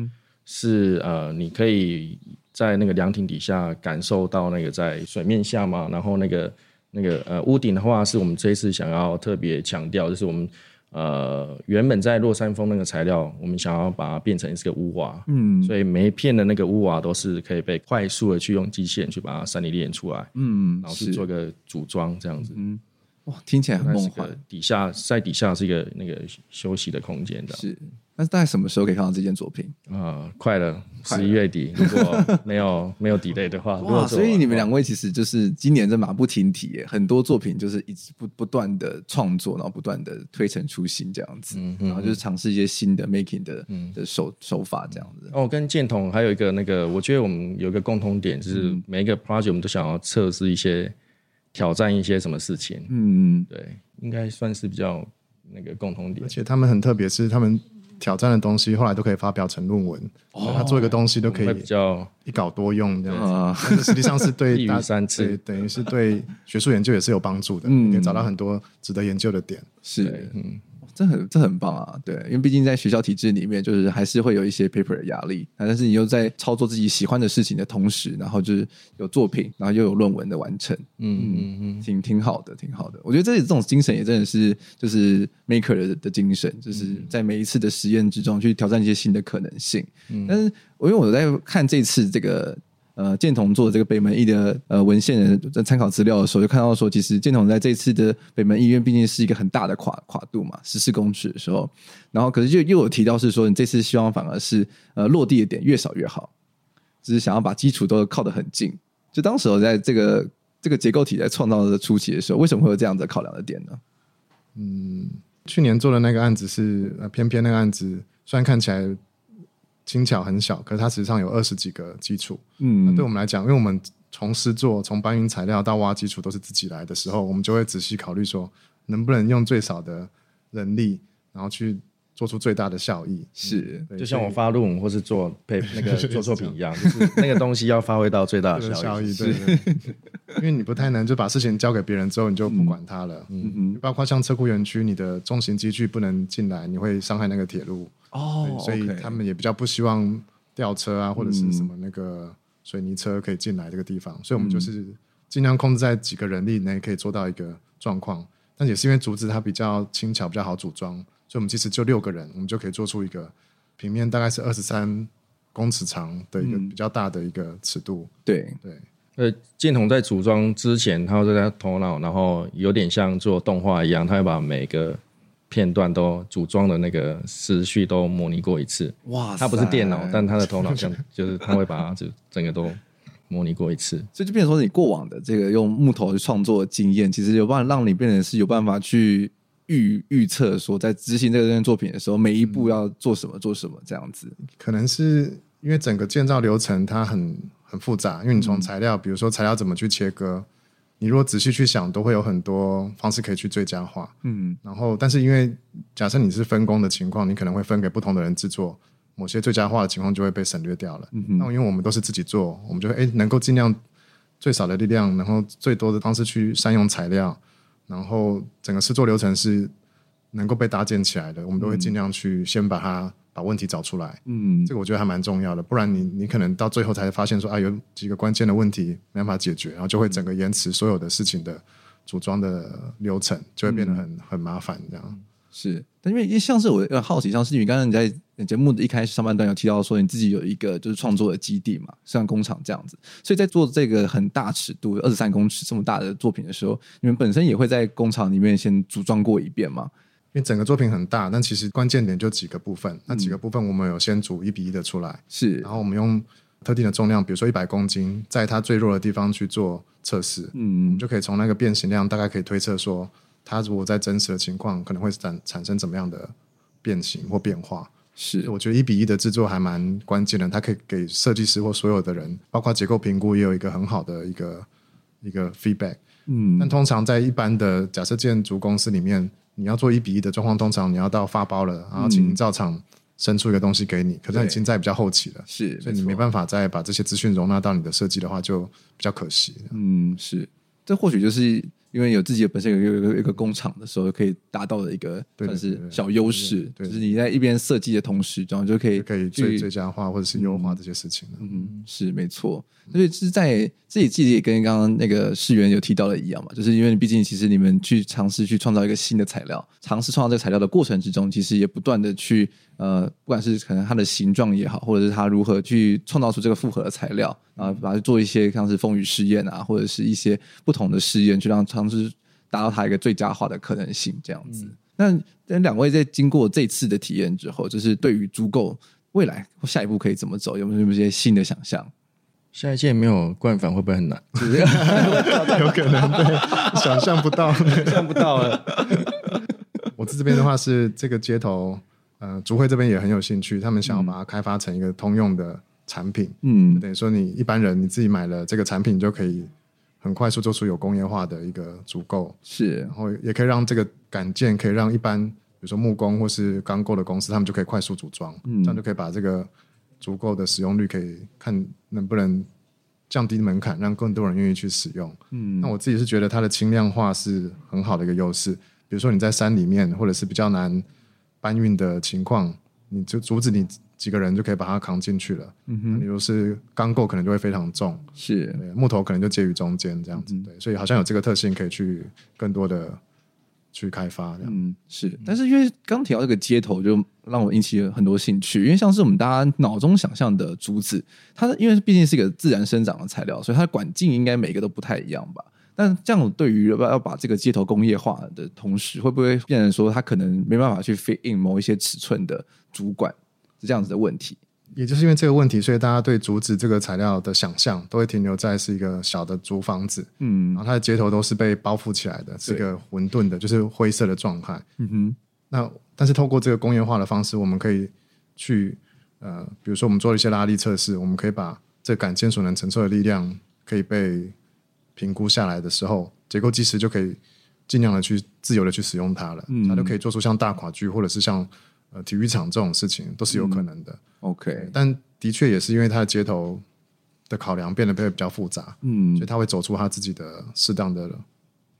是呃，你可以在那个凉亭底下感受到那个在水面下嘛，然后那个。那个呃屋顶的话，是我们这一次想要特别强调，就是我们呃原本在落山峰那个材料，我们想要把它变成是个屋瓦，嗯，所以每一片的那个屋瓦都是可以被快速的去用机械去把它三 D 列印出来，嗯，然后去做个组装这样子，嗯，哇，听起来很梦幻。底下在底下是一个那个休息的空间的。是，那大概什么时候可以看到这件作品？啊、呃，快了，十一月底。如果没有 没有 delay 的话，哇，所以你们两位其实就是今年这马不停蹄耶，很多作品就是一直不不断的创作，然后不断的推陈出新这样子，嗯、然后就是尝试一些新的 making 的、嗯、的手手法这样子。哦，跟建统还有一个那个，我觉得我们有一个共同点，就是每一个 project 我们都想要测试一些。挑战一些什么事情？嗯，对，应该算是比较那个共同点。而且他们很特别，是他们挑战的东西后来都可以发表成论文。哦，他做一个东西都可以比较一稿多用这样子。实际上是对 一鱼三吃，等于是对学术研究也是有帮助的。嗯，可以找到很多值得研究的点。是，嗯。这很这很棒啊，对，因为毕竟在学校体制里面，就是还是会有一些 paper 的压力，但是你又在操作自己喜欢的事情的同时，然后就是有作品，然后又有论文的完成，嗯嗯嗯，挺挺好的，挺好的。我觉得这这种精神也真的是就是 maker 的的精神，就是在每一次的实验之中去挑战一些新的可能性。嗯，但是我因为我在看这次这个。呃，建统做这个北门艺的呃文献的参考资料的时候，就看到说，其实建统在这次的北门医院毕竟是一个很大的跨跨度嘛，十四公尺的时候，然后可是就又有提到是说，你这次希望反而是呃落地的点越少越好，只是想要把基础都靠得很近。就当时我在这个这个结构体在创造的初期的时候，为什么会有这样的考量的点呢？嗯，去年做的那个案子是呃偏偏那个案子，虽然看起来。轻巧很小，可是它实际上有二十几个基础。嗯，对我们来讲，因为我们从施作、从搬运材料到挖基础都是自己来的时候，我们就会仔细考虑说，能不能用最少的人力，然后去做出最大的效益。是，就像我发论文或是做配 那个做作品一样，就是那个东西要发挥到最大的 效益。对，对，对，因为你不太能就把事情交给别人之后，你就不管它了。嗯嗯，包括像车库园区，你的重型机具不能进来，你会伤害那个铁路。哦，oh, 所以他们也比较不希望吊车啊，或者是什么那个水泥车可以进来这个地方，嗯、所以我们就是尽量控制在几个人力内可以做到一个状况。但也是因为竹子它比较轻巧，比较好组装，所以我们其实就六个人，我们就可以做出一个平面大概是二十三公尺长的一个比较大的一个尺度。嗯、对对，呃，建统在组装之前，他会在他头脑，然后有点像做动画一样，他会把每个。片段都组装的那个时序都模拟过一次，哇塞！他不是电脑，但他的头脑像 就是他会把它就整个都模拟过一次，所以就变成说你过往的这个用木头去创作的经验，其实有办法让你变成是有办法去预预测说在执行这个这件作品的时候，每一步要做什么做什么这样子。可能是因为整个建造流程它很很复杂，因为你从材料，嗯、比如说材料怎么去切割。你如果仔细去想，都会有很多方式可以去最佳化。嗯，然后，但是因为假设你是分工的情况，你可能会分给不同的人制作，某些最佳化的情况就会被省略掉了。嗯哼，那因为我们都是自己做，我们就会诶能够尽量最少的力量，然后最多的方式去善用材料，然后整个制作流程是能够被搭建起来的，我们都会尽量去先把它。把问题找出来，嗯，这个我觉得还蛮重要的，不然你你可能到最后才发现说啊，有几个关键的问题没办法解决，然后就会整个延迟所有的事情的组装的流程，就会变得很、嗯、很麻烦这样。是，但因为因为像是我有好奇，像是你刚刚你在节目的一开始上半段有提到说你自己有一个就是创作的基地嘛，像工厂这样子，所以在做这个很大尺度二十三公尺这么大的作品的时候，你们本身也会在工厂里面先组装过一遍吗？因为整个作品很大，但其实关键点就几个部分。那几个部分我们有先组一比一的出来，是，然后我们用特定的重量，比如说一百公斤，在它最弱的地方去做测试，嗯，我们就可以从那个变形量大概可以推测说，它如果在真实的情况可能会产产生怎么样的变形或变化。是，我觉得一比一的制作还蛮关键的，它可以给设计师或所有的人，包括结构评估也有一个很好的一个一个 feedback。嗯，但通常在一般的假设建筑公司里面。你要做一比一的状况，通常你要到发包了，然后请营造厂生出一个东西给你。嗯、可是已经在比较后期了，是，所以你没办法再把这些资讯容纳到你的设计的话，就比较可惜。嗯，是，这或许就是。因为有自己的本身有有一个一个工厂的时候，可以达到的一个算是小优势，就是你在一边设计的同时，然后就可以可以最最佳化或者是优化这些事情。嗯，是没错。所以是在自己自己也跟刚刚那个世源有提到的一样嘛，就是因为毕竟其实你们去尝试去创造一个新的材料，尝试创造这个材料的过程之中，其实也不断的去。呃，不管是可能它的形状也好，或者是它如何去创造出这个复合的材料，然后把它做一些像是风雨试验啊，或者是一些不同的试验，去让尝试达到它一个最佳化的可能性，这样子。嗯、那两位在经过这次的体验之后，就是对于足够未来或下一步可以怎么走，有没有一些新的想象？下一届没有惯反会不会很难？有可能对，想象不到，想象不到了。我这边的话是这个街头，呃，竹会这边也很有兴趣，他们想要把它开发成一个通用的产品。嗯，等于说你一般人你自己买了这个产品，就可以很快速做出有工业化的一个足够。是，然后也可以让这个杆件可以让一般比如说木工或是钢构的公司，他们就可以快速组装，嗯，这样就可以把这个。足够的使用率，可以看能不能降低门槛，让更多人愿意去使用。嗯，那我自己是觉得它的轻量化是很好的一个优势。比如说你在山里面，或者是比较难搬运的情况，你就阻止你几个人就可以把它扛进去了。嗯哼，比如是钢构可能就会非常重，是木头可能就介于中间这样子。嗯、对，所以好像有这个特性，可以去更多的。去开发这样，嗯，是，但是因为刚提到这个街头，就让我引起了很多兴趣。因为像是我们大家脑中想象的竹子，它因为毕竟是一个自然生长的材料，所以它的管径应该每个都不太一样吧？但这样对于要要把这个街头工业化的同时，会不会变成说它可能没办法去 fit in 某一些尺寸的主管，是这样子的问题？也就是因为这个问题，所以大家对竹子这个材料的想象都会停留在是一个小的竹房子，嗯，然后它的街头都是被包覆起来的，是一个混沌的，就是灰色的状态。嗯哼。那但是透过这个工业化的方式，我们可以去呃，比如说我们做了一些拉力测试，我们可以把这杆件所能承受的力量可以被评估下来的时候，结构基石就可以尽量的去自由的去使用它了，嗯，它就可以做出像大跨距或者是像。呃，体育场这种事情都是有可能的。嗯、OK，但的确也是因为它的街头的考量变得变得比较复杂，嗯，所以他会走出他自己的适当的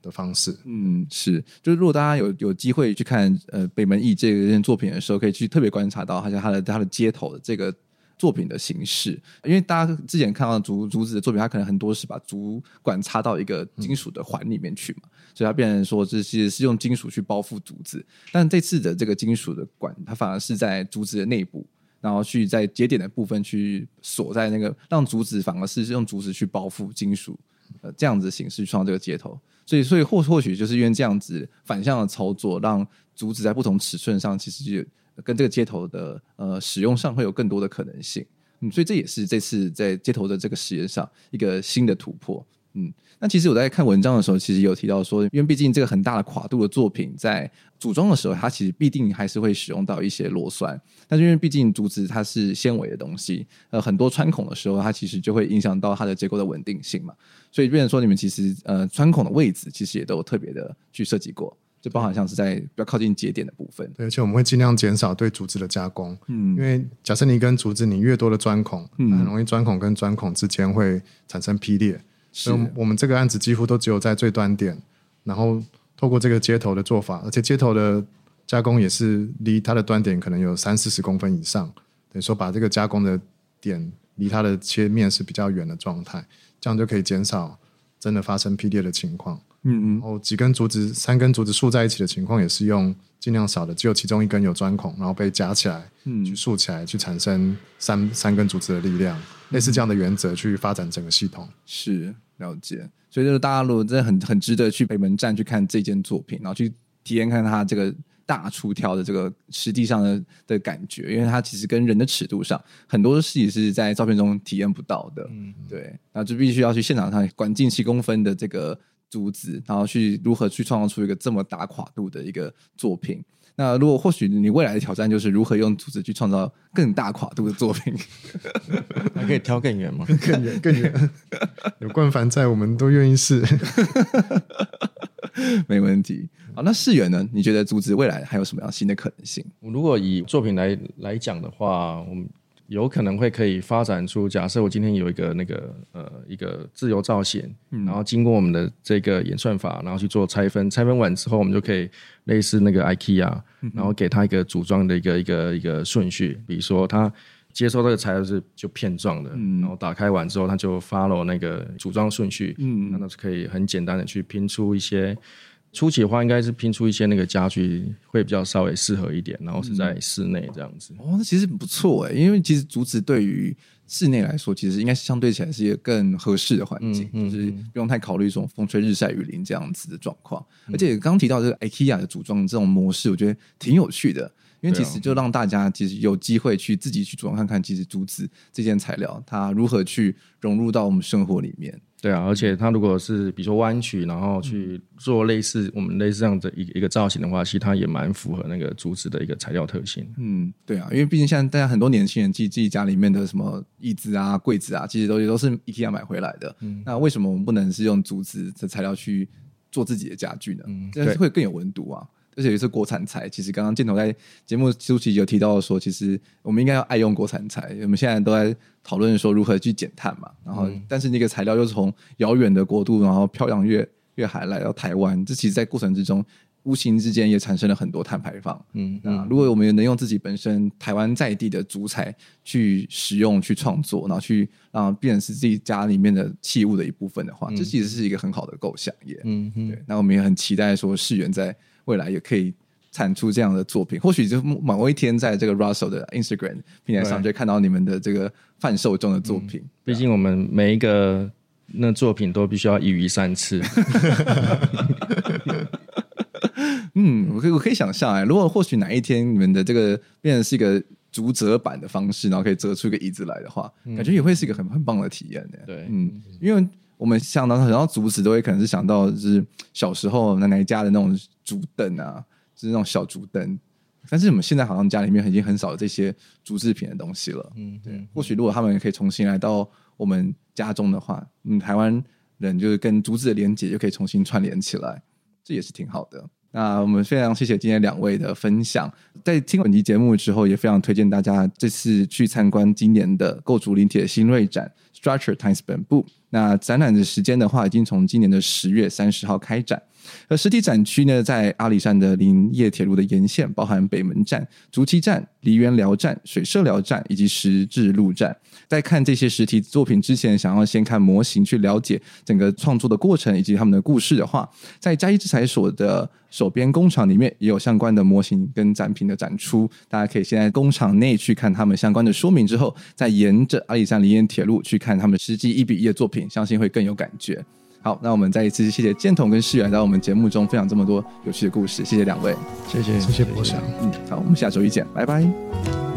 的方式。嗯，是，就是如果大家有有机会去看呃北门艺这件作品的时候，可以去特别观察到，好像他的他的街头的这个。作品的形式，因为大家之前看到竹竹子的作品，它可能很多是把竹管插到一个金属的环里面去嘛，嗯、所以它变成说这其实是用金属去包覆竹子。但这次的这个金属的管，它反而是在竹子的内部，然后去在节点的部分去锁在那个，让竹子反而是用竹子去包覆金属，呃，这样子形式去创这个接头。所以，所以或或许就是因为这样子反向的操作，让竹子在不同尺寸上其实就。跟这个接头的呃使用上会有更多的可能性，嗯，所以这也是这次在接头的这个实验上一个新的突破，嗯，那其实我在看文章的时候，其实有提到说，因为毕竟这个很大的跨度的作品，在组装的时候，它其实必定还是会使用到一些螺栓，但是因为毕竟竹子它是纤维的东西，呃，很多穿孔的时候，它其实就会影响到它的结构的稳定性嘛，所以变成说你们其实呃穿孔的位置其实也都有特别的去设计过。就包含像是在比较靠近节点的部分，对，而且我们会尽量减少对竹子的加工，嗯，因为假设你跟竹子你越多的钻孔，嗯，很容易钻孔跟钻孔之间会产生劈裂，所以我们这个案子几乎都只有在最端点，然后透过这个接头的做法，而且接头的加工也是离它的端点可能有三四十公分以上，等于说把这个加工的点离它的切面是比较远的状态，这样就可以减少真的发生劈裂的情况。嗯嗯，然后几根竹子，三根竹子竖在一起的情况，也是用尽量少的，只有其中一根有钻孔，然后被夹起来，嗯，去竖起来，去产生三三根竹子的力量，类似这样的原则去发展整个系统。是了解，所以就是大家如果真的很很值得去北门站去看这件作品，然后去体验看它这个大出挑的这个实际上的的感觉，因为它其实跟人的尺度上很多事情是在照片中体验不到的。嗯，对，那就必须要去现场上管径七公分的这个。竹子，然后去如何去创造出一个这么大跨度的一个作品？那如果或许你未来的挑战就是如何用竹子去创造更大跨度的作品，还可以挑更远吗？更远，更远。有冠凡在，我们都愿意试。没问题。好，那世远呢？你觉得竹子未来还有什么样新的可能性？如果以作品来来讲的话，我们。有可能会可以发展出，假设我今天有一个那个呃一个自由造型，嗯、然后经过我们的这个演算法，然后去做拆分，拆分完之后，我们就可以类似那个 IKEA，嗯、然后给它一个组装的一个一个一个顺序，比如说它接收这个材料是就片状的，嗯、然后打开完之后，它就 follow 那个组装顺序，嗯，那它是可以很简单的去拼出一些初期的话，应该是拼出一些那个家具会比较稍微适合一点，然后是在室内这样子。嗯、哦，那其实不错哎，因为其实竹子对于室内来说，其实应该相对起来是一个更合适的环境，嗯嗯、就是不用太考虑这种风吹日晒雨淋这样子的状况。嗯、而且刚刚提到这个 IKEA 的组装这种模式，我觉得挺有趣的，因为其实就让大家其实有机会去自己去主动看看，其实竹子这件材料它如何去融入到我们生活里面。对啊，而且它如果是比如说弯曲，然后去做类似我们类似这样的一一个造型的话，其实它也蛮符合那个竹子的一个材料特性。嗯，对啊，因为毕竟现在大家很多年轻人自己自己家里面的什么椅子啊、柜子啊，其实都也都是 IKEA 买回来的。嗯，那为什么我们不能是用竹子的材料去做自己的家具呢？嗯，这样会更有温度啊。而且也是国产材，其实刚刚镜头在节目初期有提到说，其实我们应该要爱用国产材。我们现在都在讨论说如何去减碳嘛，然后、嗯、但是那个材料又是从遥远的国度，然后漂洋越越海来到台湾，这其实，在过程之中无形之间也产生了很多碳排放。嗯，那如果我们能用自己本身台湾在地的竹材去使用、去创作，然后去让变成是自己家里面的器物的一部分的话，嗯、这其实是一个很好的构想耶。嗯嗯，对，那我们也很期待说世元在。未来也可以产出这样的作品，或许就某一天在这个 Russell 的 Instagram 平台上就看到你们的这个贩售中的作品。毕竟我们每一个那作品都必须要一鱼三吃。嗯，我可以我可以想象哎，如果或许哪一天你们的这个变成是一个竹折板的方式，然后可以折出一个椅子来的话，嗯、感觉也会是一个很很棒的体验的。对，嗯，因为。我们想到很多竹子，都会可能是想到就是小时候奶奶家的那种竹凳啊，就是那种小竹凳。但是我们现在好像家里面已经很少有这些竹制品的东西了。嗯，对。或许如果他们可以重新来到我们家中的话，嗯，台湾人就是跟竹子的连接就可以重新串联起来，这也是挺好的。那我们非常谢谢今天两位的分享。在听本期节目之后，也非常推荐大家这次去参观今年的构竹林铁新锐展 Structure Times Bamboo。那展览的时间的话，已经从今年的十月三十号开展。而实体展区呢，在阿里山的林业铁路的沿线，包含北门站、竹崎站、梨园寮站、水社寮站以及十字路站。在看这些实体作品之前，想要先看模型去了解整个创作的过程以及他们的故事的话，在嘉义制材所的手边工厂里面也有相关的模型跟展品的展出。大家可以先在工厂内去看他们相关的说明之后，再沿着阿里山林业铁路去看他们实际一比一的作品，相信会更有感觉。好，那我们再一次谢谢建统跟世远来到我们节目中分享这么多有趣的故事，谢谢两位，谢谢。谢谢博翔，嗯，好，我们下周一见，拜拜。